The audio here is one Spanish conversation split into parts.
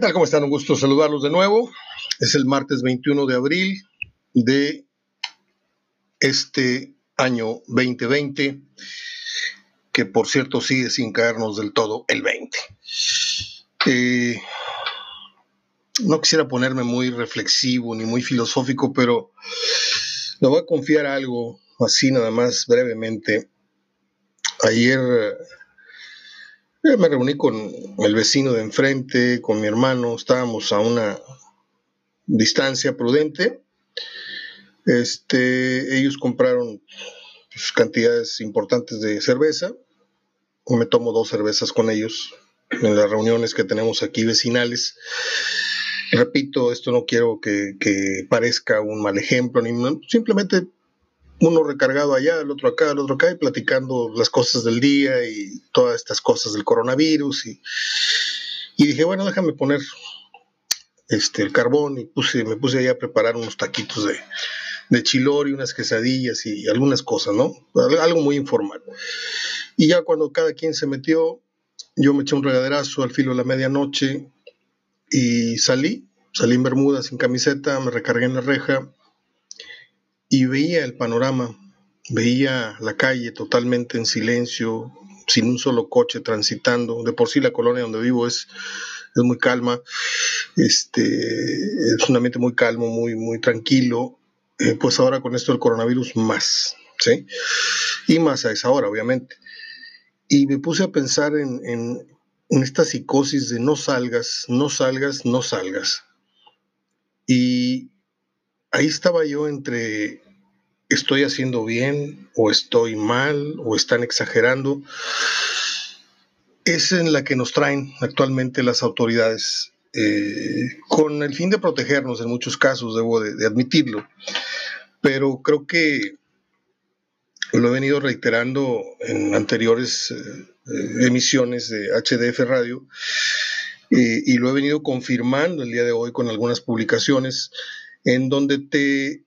tal? ¿Cómo están? Un gusto saludarlos de nuevo. Es el martes 21 de abril de este año 2020, que por cierto sigue sin caernos del todo el 20. Eh, no quisiera ponerme muy reflexivo ni muy filosófico, pero le voy a confiar algo así nada más brevemente. Ayer me reuní con el vecino de enfrente, con mi hermano, estábamos a una distancia prudente. Este, ellos compraron pues, cantidades importantes de cerveza. Me tomo dos cervezas con ellos en las reuniones que tenemos aquí vecinales. Repito, esto no quiero que, que parezca un mal ejemplo, ni simplemente uno recargado allá, el otro acá, el otro acá, y platicando las cosas del día y todas estas cosas del coronavirus. Y, dije, bueno, déjame poner este, el carbón y puse, me puse ahí a preparar unos taquitos de, de y unas quesadillas y algunas cosas, ¿no? Algo muy informal. Y ya cuando cada quien se metió, yo me eché un regaderazo al filo de la medianoche y salí, salí en Bermuda sin camiseta, me recargué en la reja y veía el panorama, veía la calle totalmente en silencio, sin un solo coche transitando. De por sí la colonia donde vivo es, es muy calma, este, es un ambiente muy calmo, muy, muy tranquilo. Eh, pues ahora con esto del coronavirus más, ¿sí? Y más a esa hora, obviamente. Y me puse a pensar en, en, en esta psicosis de no salgas, no salgas, no salgas. Y ahí estaba yo entre estoy haciendo bien o estoy mal o están exagerando. Es en la que nos traen actualmente las autoridades, eh, con el fin de protegernos en muchos casos, debo de, admitirlo. Pero creo que lo he venido reiterando en anteriores eh, emisiones de HDF Radio eh, y lo he venido confirmando el día de hoy con algunas publicaciones en donde te,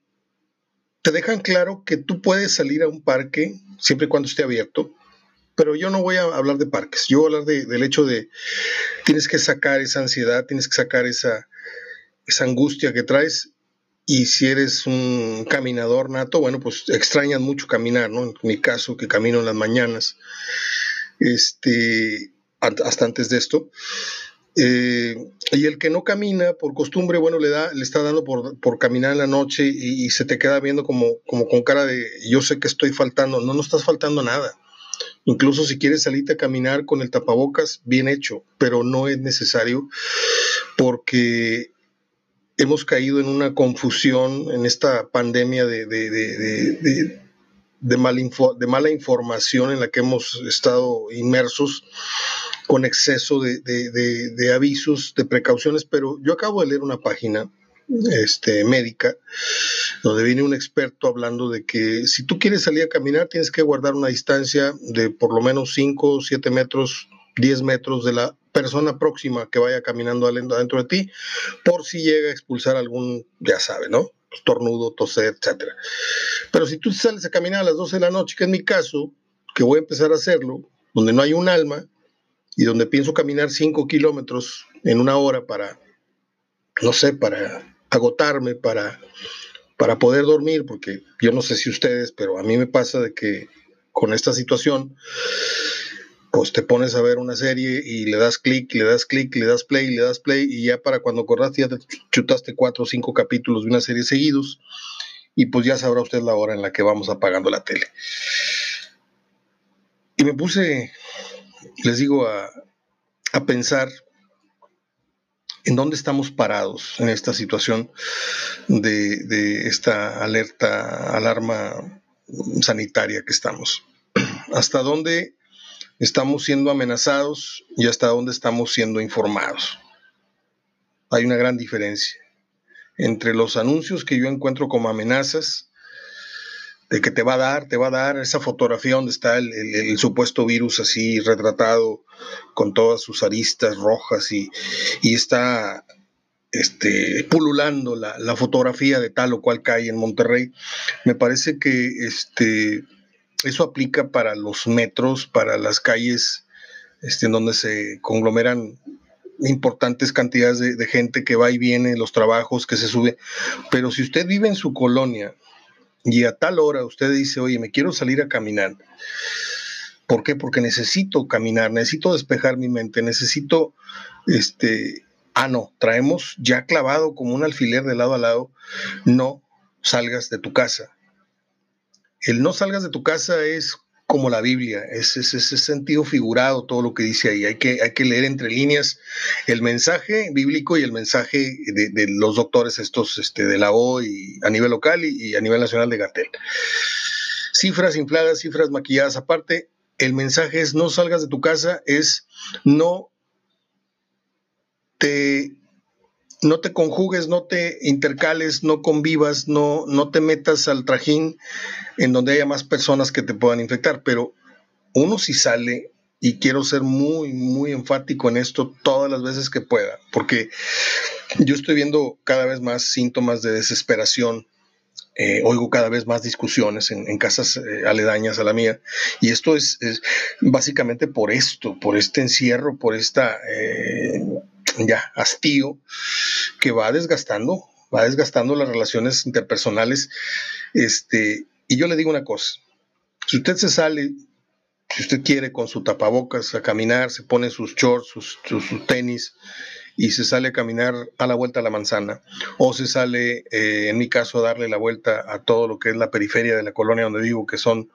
te dejan claro que tú puedes salir a un parque siempre y cuando esté abierto, pero yo no voy a hablar de parques, yo voy a hablar del hecho de tienes que sacar esa ansiedad, tienes que sacar esa, esa angustia que traes y si eres un caminador nato, bueno, pues extrañas mucho caminar, ¿no? En mi caso, que camino en las mañanas, este, hasta antes de esto, eh, y el que no camina por costumbre, bueno, le da, le está dando por, por caminar en la noche y, se te queda viendo como, como con cara de yo sé que estoy faltando. No, no estás faltando nada. Incluso si quieres salirte a caminar con el tapabocas, bien hecho, pero no es necesario porque hemos caído en una confusión en esta pandemia de, de, de, de, mal de mala información en la que hemos estado inmersos con exceso de, avisos, de precauciones, pero yo acabo de leer una página este, médica, donde viene un experto hablando de que si tú quieres salir a caminar, tienes que guardar una distancia de por lo menos 5, 7 metros, 10 metros de la persona próxima que vaya caminando adentro de ti, por si llega a expulsar algún, ya sabe, ¿no? Tornudo, toser, etc. Pero si tú sales a caminar a las 12 de la noche, que es mi caso, que voy a empezar a hacerlo, donde no hay un alma, y donde pienso caminar 5 kilómetros en una hora para, no sé, para agotarme, para, para poder dormir, porque yo no sé si ustedes, pero a mí me pasa de que con esta situación, pues te pones a ver una serie y le das clic, le das clic, le das play, le das play, y ya para cuando acordaste ya te chutaste cuatro o cinco capítulos de una serie seguidos, y pues ya sabrá usted la hora en la que vamos apagando la tele. Y me puse les digo, a, pensar en dónde estamos parados en esta situación de, esta alerta, alarma sanitaria que estamos. Hasta dónde estamos siendo amenazados y hasta dónde estamos siendo informados. Hay una gran diferencia entre los anuncios que yo encuentro como amenazas de que te va a dar, te va a dar esa fotografía donde está el, supuesto virus así retratado con todas sus aristas rojas y, está este, pululando la, fotografía de tal o cual calle en Monterrey. Me parece que este, eso aplica para los metros, para las calles este, en donde se conglomeran importantes cantidades de, de, gente que va y viene, los trabajos que se sube. Pero si usted vive en su colonia y a tal hora usted dice, oye, me quiero salir a caminar. ¿Por qué? Porque necesito caminar, necesito despejar mi mente, necesito, este, ah, no, traemos ya clavado como un alfiler de lado a lado, no salgas de tu casa. El no salgas de tu casa es como la Biblia, es ese sentido figurado todo lo que dice ahí. Hay que, hay que leer entre líneas el mensaje bíblico y el mensaje de, los doctores estos este, de la O y a nivel local y, a nivel nacional de Gatel. Cifras infladas, cifras maquilladas aparte, el mensaje es no salgas de tu casa, es no te no te conjugues, no te intercales, no convivas, no, no te metas al trajín en donde haya más personas que te puedan infectar, pero uno si sale, y quiero ser muy, muy enfático en esto todas las veces que pueda, porque yo estoy viendo cada vez más síntomas de desesperación, eh, oigo cada vez más discusiones en, casas eh, aledañas a la mía, y esto es, básicamente por esto, por este encierro, por esta... Eh, ya hastío que va desgastando, va desgastando las relaciones interpersonales, este, y yo le digo una cosa, si usted se sale, si usted quiere con su tapabocas a caminar, se pone sus shorts, sus, tenis y se sale a caminar a la vuelta a la manzana, o se sale, eh, en mi caso, a darle la vuelta a todo lo que es la periferia de la colonia donde vivo, que son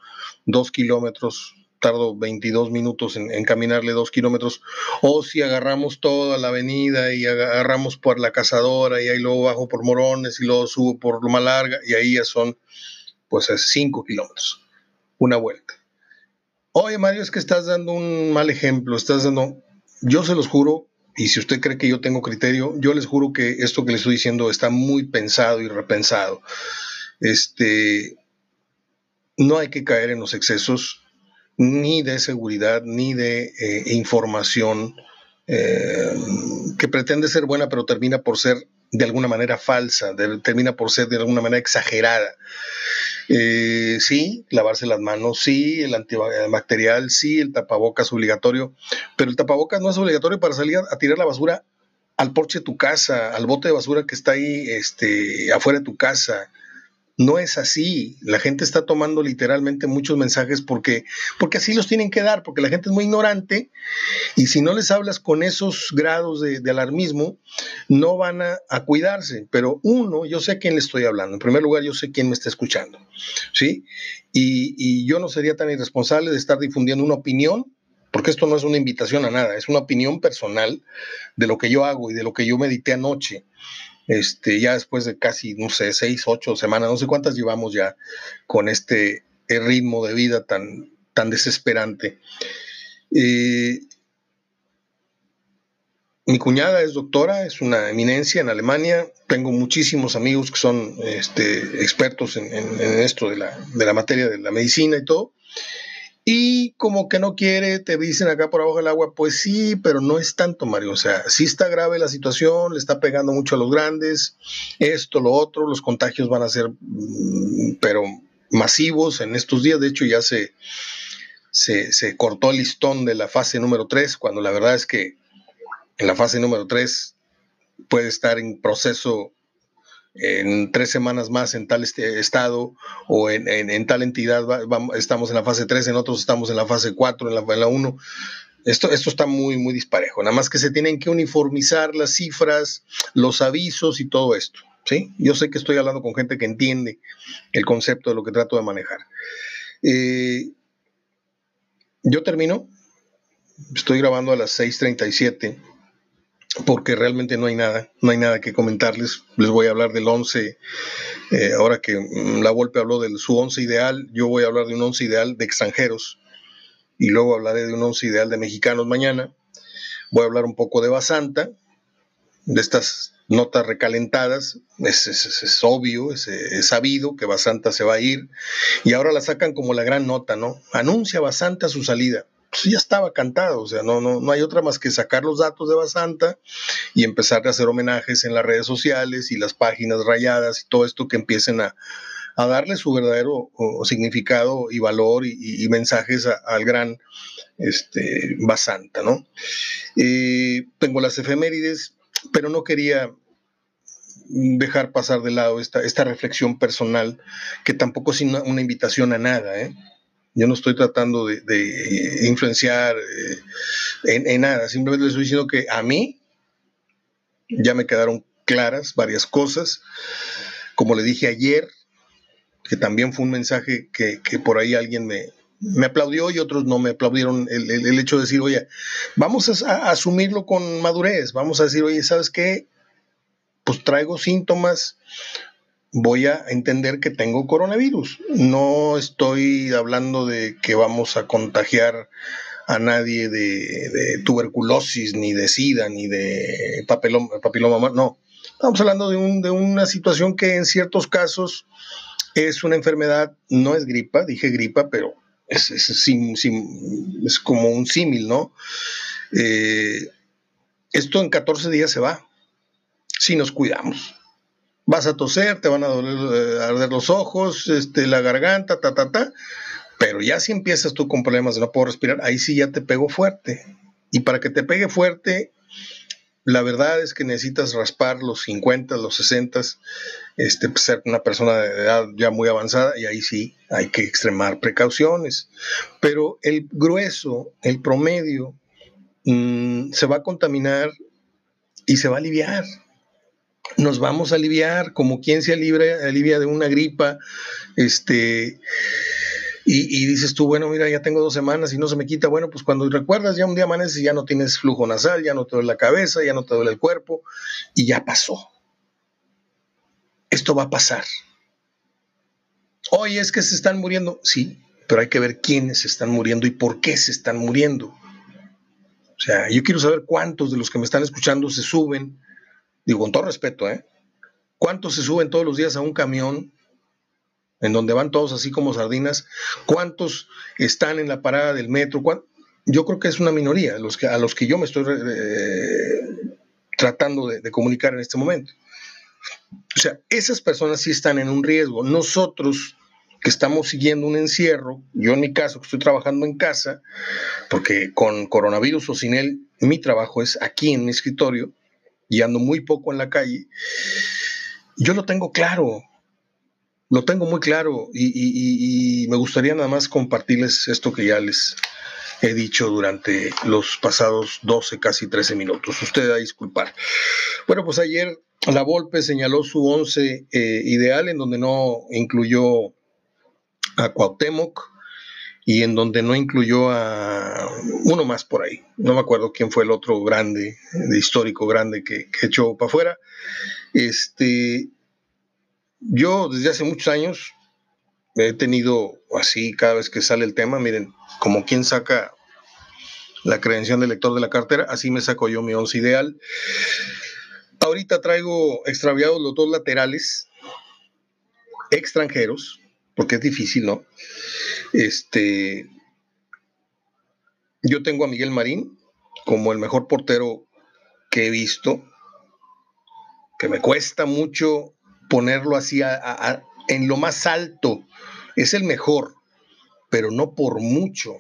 dos kilómetros, tardo 22 minutos en, caminarle dos kilómetros, o si agarramos toda la avenida y agarramos por la cazadora y ahí luego bajo por Morones y luego subo por Loma Larga y ahí ya son pues cinco kilómetros, una vuelta. Oye, Mario, es que estás dando un mal ejemplo, estás dando, yo se los juro, y si usted cree que yo tengo criterio, yo les juro que esto que le estoy diciendo está muy pensado y repensado. Este, no hay que caer en los excesos, ni de seguridad, ni de eh, información eh, que pretende ser buena, pero termina por ser de alguna manera falsa, termina por ser de alguna manera exagerada. Eh, sí, lavarse las manos, sí, el antibacterial, sí, el tapabocas obligatorio, pero el tapabocas no es obligatorio para salir a, tirar la basura al porche de tu casa, al bote de basura que está ahí este, afuera de tu casa. No es así. La gente está tomando literalmente muchos mensajes porque, porque así los tienen que dar, porque la gente es muy ignorante y si no les hablas con esos grados de, alarmismo, no van a, cuidarse. Pero uno, yo sé a quién le estoy hablando. En primer lugar, yo sé quién me está escuchando. ¿sí? Y, y yo no sería tan irresponsable de estar difundiendo una opinión porque esto no es una invitación a nada, es una opinión personal de lo que yo hago y de lo que yo medité anoche este, ya después de casi, no sé, seis, ocho semanas, no sé cuántas llevamos ya con este eh, ritmo de vida tan, tan desesperante. Eh, mi cuñada es doctora, es una eminencia en Alemania. Tengo muchísimos amigos que son este, expertos en, esto de la, de la, materia de la medicina y todo. Y como que no quiere, te dicen acá por abajo del agua, pues sí, pero no es tanto, Mario. O sea, sí está grave la situación, le está pegando mucho a los grandes, esto, lo otro, los contagios van a ser, mm, pero masivos en estos días. De hecho, ya se, se, se cortó el listón de la fase número 3, cuando la verdad es que en la fase número 3 puede estar en proceso en tres semanas más en tal este estado o en, tal entidad estamos en la fase 3, en otros estamos en la fase 4, en la, en la 1. Esto, esto está muy, muy disparejo. Nada más que se tienen que uniformizar las cifras, los avisos y todo esto. ¿sí? Yo sé que estoy hablando con gente que entiende el concepto de lo que trato de manejar. Eh, yo termino. Estoy grabando a las 6:37 porque realmente no hay nada, no hay nada que comentarles. Les voy a hablar del 11, eh, ahora que mm, la Volpe habló de su 11 ideal, yo voy a hablar de un 11 ideal de extranjeros y luego hablaré de un 11 ideal de mexicanos mañana. Voy a hablar un poco de Basanta, de estas notas recalentadas, es, es, obvio, es, sabido que Basanta se va a ir y ahora la sacan como la gran nota, ¿no? Anuncia Basanta su salida pues ya estaba cantado, o sea, no, no, no hay otra más que sacar los datos de Basanta y empezar a hacer homenajes en las redes sociales y las páginas rayadas y todo esto que empiecen a, a darle su verdadero significado y valor y, mensajes al gran este, Basanta, ¿no? Eh, tengo las efemérides, pero no quería dejar pasar de lado esta, esta reflexión personal, que tampoco es una, invitación a nada, ¿eh? Yo no estoy tratando de, influenciar eh, en, nada, simplemente les estoy diciendo que a mí ya me quedaron claras varias cosas. Como le dije ayer, que también fue un mensaje que, por ahí alguien me, me, aplaudió y otros no me aplaudieron el, hecho de decir, oye, vamos a, asumirlo con madurez, vamos a decir, oye, ¿sabes qué? Pues traigo síntomas, voy a entender que tengo coronavirus. No estoy hablando de que vamos a contagiar a nadie de, tuberculosis, ni de sida, ni de papiloma, papiloma, no. Estamos hablando de, un, de una situación que en ciertos casos es una enfermedad, no es gripa, dije gripa, pero es, es, como un símil, ¿no? Eh, esto en 14 días se va, si nos cuidamos. Vas a toser, te van a doler, eh, arder los ojos, este, la garganta, ta, ta, ta. Pero ya si empiezas tú con problemas de no puedo respirar, ahí sí ya te pego fuerte. Y para que te pegue fuerte, la verdad es que necesitas raspar los 50, los 60, este, pues, ser una persona de edad ya muy avanzada y ahí sí hay que extremar precauciones. Pero el grueso, el promedio, mm, se va a contaminar y se va a aliviar. Nos vamos a aliviar como quien se alivia, de una gripa, este, y, dices tú, bueno, mira, ya tengo dos semanas y no se me quita. Bueno, pues cuando recuerdas, ya un día amaneces y ya no tienes flujo nasal, ya no te duele la cabeza, ya no te duele el cuerpo y ya pasó. Esto va a pasar. Oye, es que se están muriendo. Sí, pero hay que ver quiénes se están muriendo y por qué se están muriendo. O sea, yo quiero saber cuántos de los que me están escuchando se suben, digo con todo respeto, ¿eh? ¿Cuántos se suben todos los días a un camión en donde van todos así como sardinas, ¿cuántos están en la parada del metro? Yo creo que es una minoría los que, a los que yo me estoy eh, tratando de, comunicar en este momento. O sea, esas personas sí están en un riesgo. Nosotros que estamos siguiendo un encierro, yo en mi caso que estoy trabajando en casa, porque con coronavirus o sin él, mi trabajo es aquí en mi escritorio y ando muy poco en la calle, yo lo tengo claro, lo tengo muy claro y, me gustaría nada más compartirles esto que ya les he dicho durante los pasados 12, casi 13 minutos. Usted a disculpar. Bueno, pues ayer la Volpe señaló su 11 eh, ideal en donde no incluyó a Cuauhtémoc y en donde no incluyó a uno más por ahí. No me acuerdo quién fue el otro grande, de histórico grande que, echó para afuera. Este, yo desde hace muchos años he tenido así cada vez que sale el tema, miren, como quien saca la credencial de lector de la cartera, así me saco yo mi once ideal. Ahorita traigo extraviados los dos laterales extranjeros, porque es difícil, ¿no? Este, yo tengo a Miguel Marín como el mejor portero que he visto, que me cuesta mucho ponerlo así en lo más alto. Es el mejor, pero no por mucho.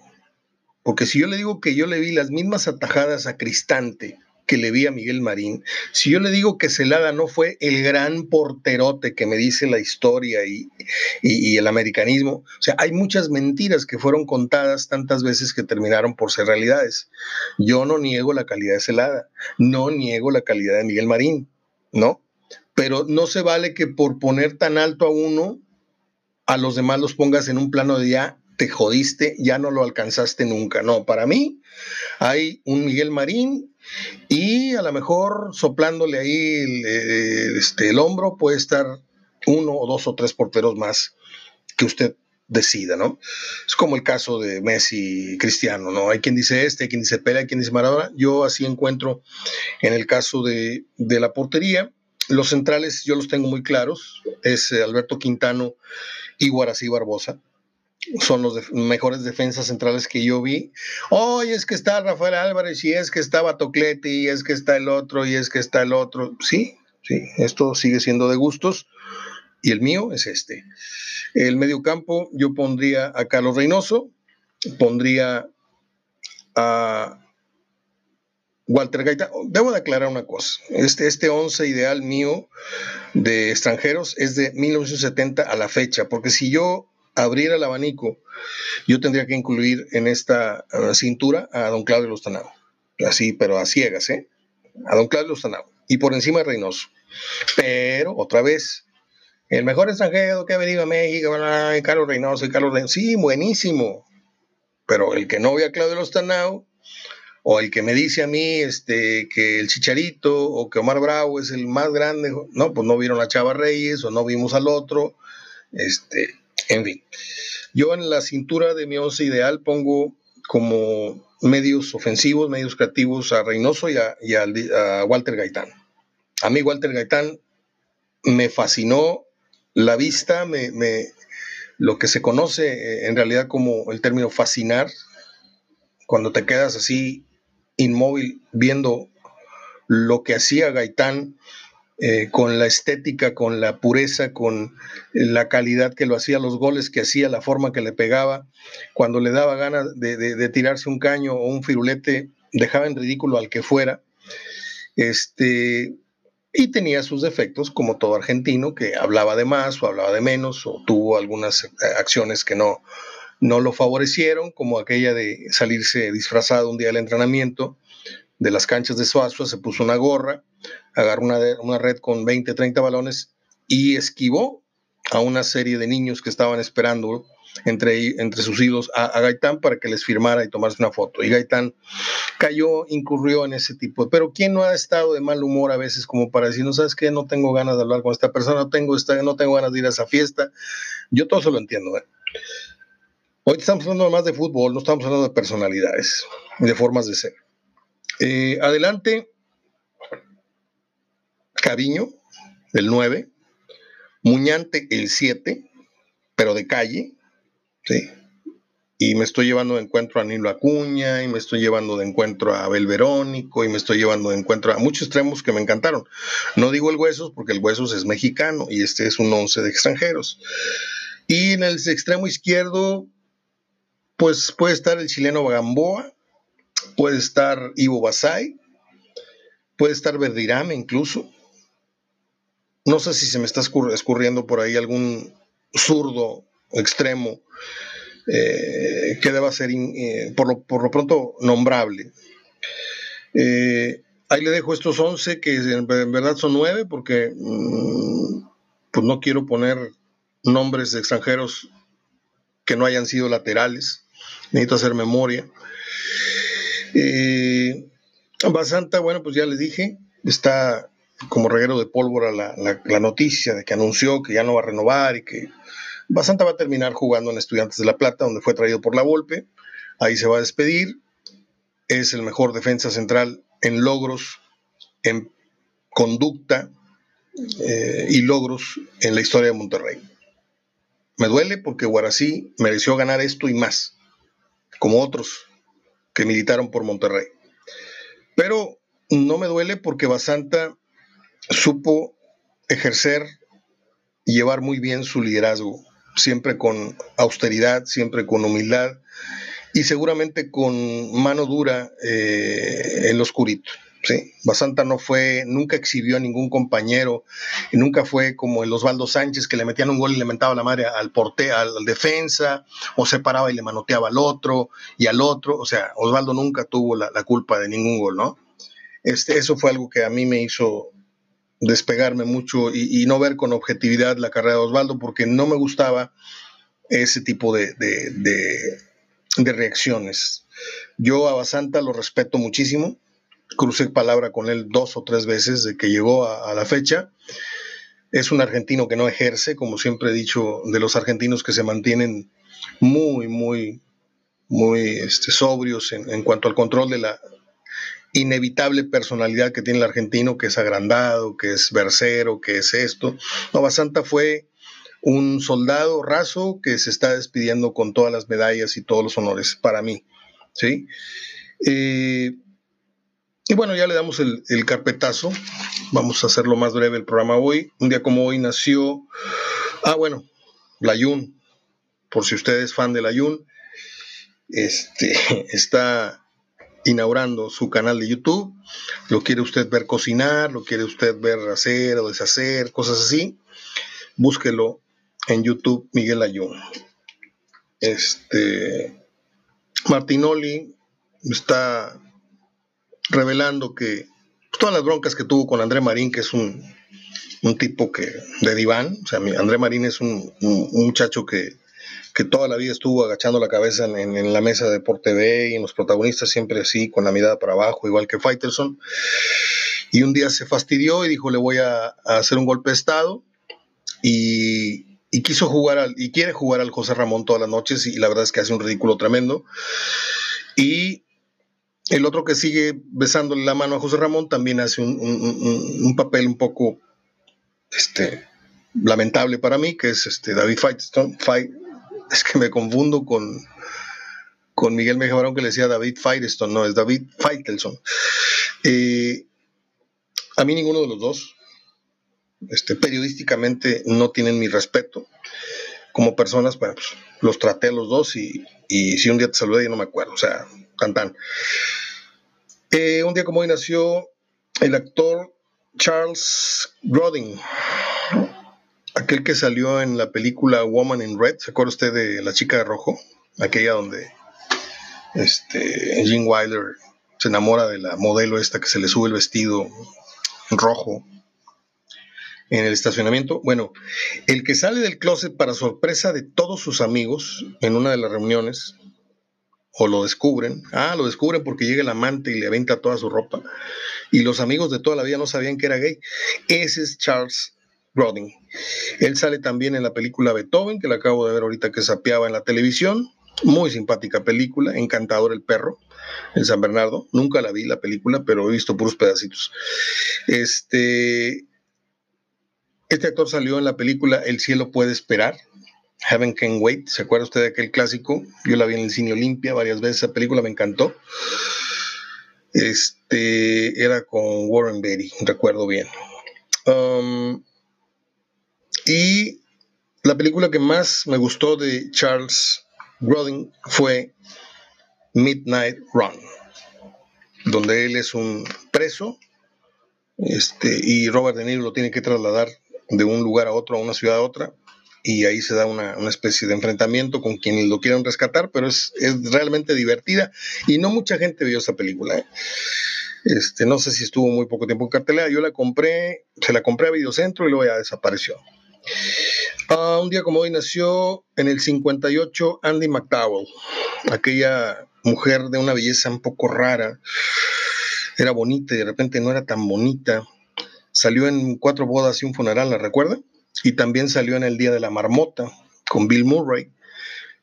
Porque si yo le digo que yo le vi las mismas atajadas a Cristante que le vi a Miguel Marín, si yo le digo que Celada no fue el gran porterote que me dice la historia y, y, el americanismo, o sea, hay muchas mentiras que fueron contadas tantas veces que terminaron por ser realidades. Yo no niego la calidad de Celada, no niego la calidad de Miguel Marín, ¿no? pero no se vale que por poner tan alto a uno, a los demás los pongas en un plano de ya te jodiste, ya no lo alcanzaste nunca. No, para mí hay un Miguel Marín y a lo mejor soplándole ahí el, este, el hombro puede estar uno o dos o tres porteros más que usted decida, ¿no? Es como el caso de Messi Cristiano, ¿no? Hay quien dice este, hay quien dice Pele, hay quien dice Maradona. Yo así encuentro en el caso de, de la portería los centrales yo los tengo muy claros, es eh, Alberto Quintano y Guarací Barbosa. Son los mejores defensas centrales que yo vi. Hoy es que está Rafael Álvarez, y es que estaba Tocleti, y es que está el otro, y es que está el otro. Sí, sí, esto sigue siendo de gustos. y el mío es este. El medio campo yo pondría a Carlos Reynoso, pondría a Walter Gaita. Debo de aclarar una cosa. Este, este once ideal mío de extranjeros es de 1970 a la fecha, porque si yo abriera el abanico, yo tendría que incluir en esta cintura a don Claudio Lustanao. Así, pero a ciegas, ¿eh? A don Claudio Lustanao. Y por encima de Reynoso. Pero, otra vez, el mejor extranjero que ha venido a México, Carlos Reynoso y Carlos Reynoso. Sí, buenísimo. Pero el que no ve a Claudio Lostanao, o el que me dice a mí este, que el Chicharito o que Omar Bravo es el más grande, no, pues no vieron a Chava Reyes o no vimos al otro. Este, en fin. Yo en la cintura de mi once ideal pongo como medios ofensivos, medios creativos a Reynoso y a, Walter Gaitán. A mí Walter Gaitán me fascinó la vista, me, lo que se conoce eh, en realidad como el término fascinar, cuando te quedas así inmóvil viendo lo que hacía Gaitán eh, con la estética, con la pureza, con la calidad que lo hacía, los goles que hacía, la forma que le pegaba, cuando le daba ganas de, de tirarse un caño o un firulete, dejaba en ridículo al que fuera. Este, y tenía sus defectos, como todo argentino, que hablaba de más o hablaba de menos, o tuvo algunas eh, acciones que no, no lo favorecieron, como aquella de salirse disfrazado un día del entrenamiento de las canchas de Suazua, se puso una gorra, agarró una, una red con 20, 30 balones y esquivó a una serie de niños que estaban esperando entre, entre sus hijos a, Gaitán para que les firmara y tomarse una foto. Y Gaitán cayó, incurrió en ese tipo. Pero ¿quién no ha estado de mal humor a veces como para decir, no sabes qué, no tengo ganas de hablar con esta persona, no tengo, esta, no tengo ganas de ir a esa fiesta? Yo todo eso lo entiendo. ¿eh? Hoy estamos hablando más de fútbol, no estamos hablando de personalidades, de formas de ser. Eh, adelante, Cariño, el 9, Muñante, el 7, pero de calle, ¿sí? Y me estoy llevando de encuentro a Nilo Acuña, y me estoy llevando de encuentro a Abel Verónico, y me estoy llevando de encuentro a muchos extremos que me encantaron. No digo el Huesos, porque el Huesos es mexicano, y este es un once de extranjeros. Y en el extremo izquierdo, pues puede estar el chileno Gamboa, puede estar Ivo Basay, puede estar Verdirame incluso. No sé si se me está escurriendo por ahí algún zurdo extremo eh, que deba ser eh, por, lo, pronto nombrable. Eh, ahí le dejo estos 11 que en, verdad son 9 porque mm, pues no quiero poner nombres de extranjeros que no hayan sido laterales. Necesito hacer memoria. Basanta, bueno, pues ya les dije, está como reguero de pólvora la, la, noticia de que anunció que ya no va a renovar y que Basanta va a terminar jugando en Estudiantes de La Plata, donde fue traído por la Volpe. Ahí se va a despedir. Es el mejor defensa central en logros, en conducta eh, y logros en la historia de Monterrey. Me duele porque Guarací mereció ganar esto y más, como otros que militaron por Monterrey. Pero no me duele porque Basanta supo ejercer y llevar muy bien su liderazgo siempre con austeridad, siempre con humildad y seguramente con mano dura eh, en lo oscurito. Basanta no fue, nunca exhibió a ningún compañero, y nunca fue como el Osvaldo Sánchez que le metían un gol y le mentaba la madre al porte, al, defensa, o se paraba y le manoteaba al otro y al otro. O sea, Osvaldo nunca tuvo la, culpa de ningún gol, ¿no? Este, eso fue algo que a mí me hizo despegarme mucho y, no ver con objetividad la carrera de Osvaldo porque no me gustaba ese tipo de, reacciones. Yo a Basanta lo respeto muchísimo, crucé palabra con él dos o tres veces de que llegó a, la fecha. Es un argentino que no ejerce, como siempre he dicho, de los argentinos que se mantienen muy, muy, muy este, sobrios en cuanto al control de la, inevitable personalidad que tiene el argentino, que es agrandado, que es versero, que es esto. Nova Santa fue un soldado raso que se está despidiendo con todas las medallas y todos los honores para mí. ¿sí? Eh, y bueno, ya le damos el, carpetazo. Vamos a hacerlo más breve el programa hoy. Un día como hoy nació Ah, bueno, la Yun, por si usted es fan de la Yun, este, está inaugurando su canal de YouTube. Lo quiere usted ver cocinar, lo quiere usted ver hacer o deshacer, cosas así. Búsquelo en YouTube, Miguel Ayun. Este Martinoli está revelando que todas las broncas que tuvo con André Marín, que es un, tipo que de diván, o sea, André Marín es un muchacho que que toda la vida estuvo agachando la cabeza en, la mesa de Por TV y en los protagonistas siempre así, con la mirada para abajo, igual que Faitelson. Y un día se fastidió y dijo, le voy a, hacer un golpe de Estado. Y, quiso jugar y quiere jugar al José Ramón todas las noches y la verdad es que hace un ridículo tremendo. Y el otro que sigue besándole la mano a José Ramón también hace un, papel un poco este, lamentable para mí, que es este David Faitelson, es que me confundo con, con Miguel Mejía que le decía David Firestone, no, es David Feitelson. Eh, a mí ninguno de los dos, este, periodísticamente no tienen mi respeto. Como personas, pues, los traté a los dos y, si un día te saludé yo no me acuerdo, o sea, tan tan. Eh, un día como hoy nació el actor Charles Grodin, aquel que salió en la película Woman in Red, ¿se acuerda usted de la chica de rojo? Aquella donde este, Gene Wilder se enamora de la modelo esta que se le sube el vestido rojo en el estacionamiento. Bueno, el que sale del closet para sorpresa de todos sus amigos en una de las reuniones, o lo descubren, ah, lo descubren porque llega el amante y le aventa toda su ropa, y los amigos de toda la vida no sabían que era gay. Ese es Charles Rodin. Él sale también en la película Beethoven, que la acabo de ver ahorita que sapeaba en la televisión. Muy simpática película, encantador el perro, en San Bernardo. Nunca la vi la película, pero he visto puros pedacitos. Este, este actor salió en la película El cielo puede esperar, Heaven Can Wait. ¿Se acuerda usted de aquel clásico? Yo la vi en el cine Olimpia varias veces. Esa película me encantó. Este era con Warren Beatty, recuerdo bien. Um, y la película que más me gustó de Charles Grodin fue Midnight Run, donde él es un preso este, y Robert De Niro lo tiene que trasladar de un lugar a otro, a una ciudad a otra, y ahí se da una, especie de enfrentamiento con quienes lo quieran rescatar, pero es, realmente divertida y no mucha gente vio esa película. ¿eh? Este, no sé si estuvo muy poco tiempo en cartelera, yo la compré, se la compré a Videocentro y luego ya desapareció. Ah, un día como hoy nació en el 58 Andy McDowell, aquella mujer de una belleza un poco rara. Era bonita y de repente no era tan bonita. Salió en Cuatro bodas y un funeral, ¿la recuerda? Y también salió en El Día de la Marmota con Bill Murray.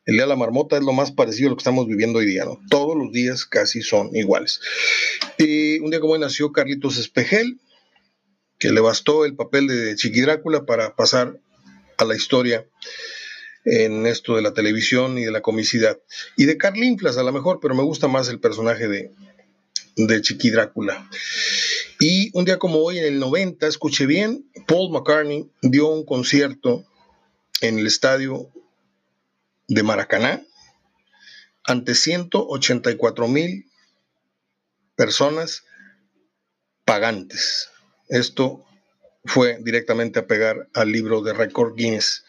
El Día de la Marmota es lo más parecido a lo que estamos viviendo hoy día, ¿no? Todos los días casi son iguales. Y un día como hoy nació Carlitos Espejel, que le bastó el papel de Chiqui Drácula para pasar a la historia en esto de la televisión y de la comicidad. Y de Inflas a lo mejor, pero me gusta más el personaje de, de Chiqui Drácula. Y un día como hoy, en el 90, escuché bien, Paul McCartney dio un concierto en el estadio de Maracaná ante 184 mil personas pagantes. Esto fue directamente a pegar al libro de récord Guinness.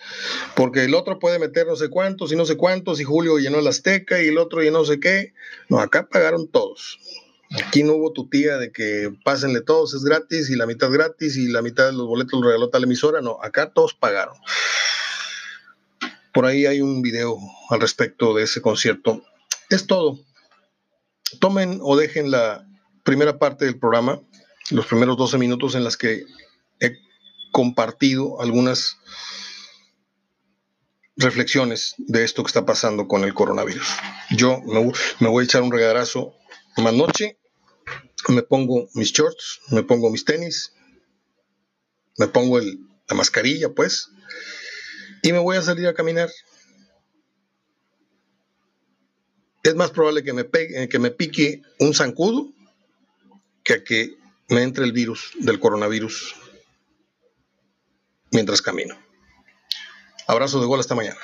Porque el otro puede meter no sé cuántos y no sé cuántos, y Julio llenó el Azteca y el otro llenó no sé qué. No, acá pagaron todos. Aquí no hubo tu tía de que pásenle todos, es gratis y la mitad gratis y la mitad de los boletos los regaló tal emisora. No, acá todos pagaron. Por ahí hay un video al respecto de ese concierto. Es todo. Tomen o dejen la primera parte del programa los primeros 12 minutos en las que he compartido algunas reflexiones de esto que está pasando con el coronavirus. Yo me, voy a echar un regalazo más noche, me pongo mis shorts, me pongo mis tenis, me pongo la mascarilla, pues, y me voy a salir a caminar. Es más probable que me, pegue, que me pique un zancudo que a que me entre el virus del coronavirus mientras camino. Abrazo de gol hasta mañana.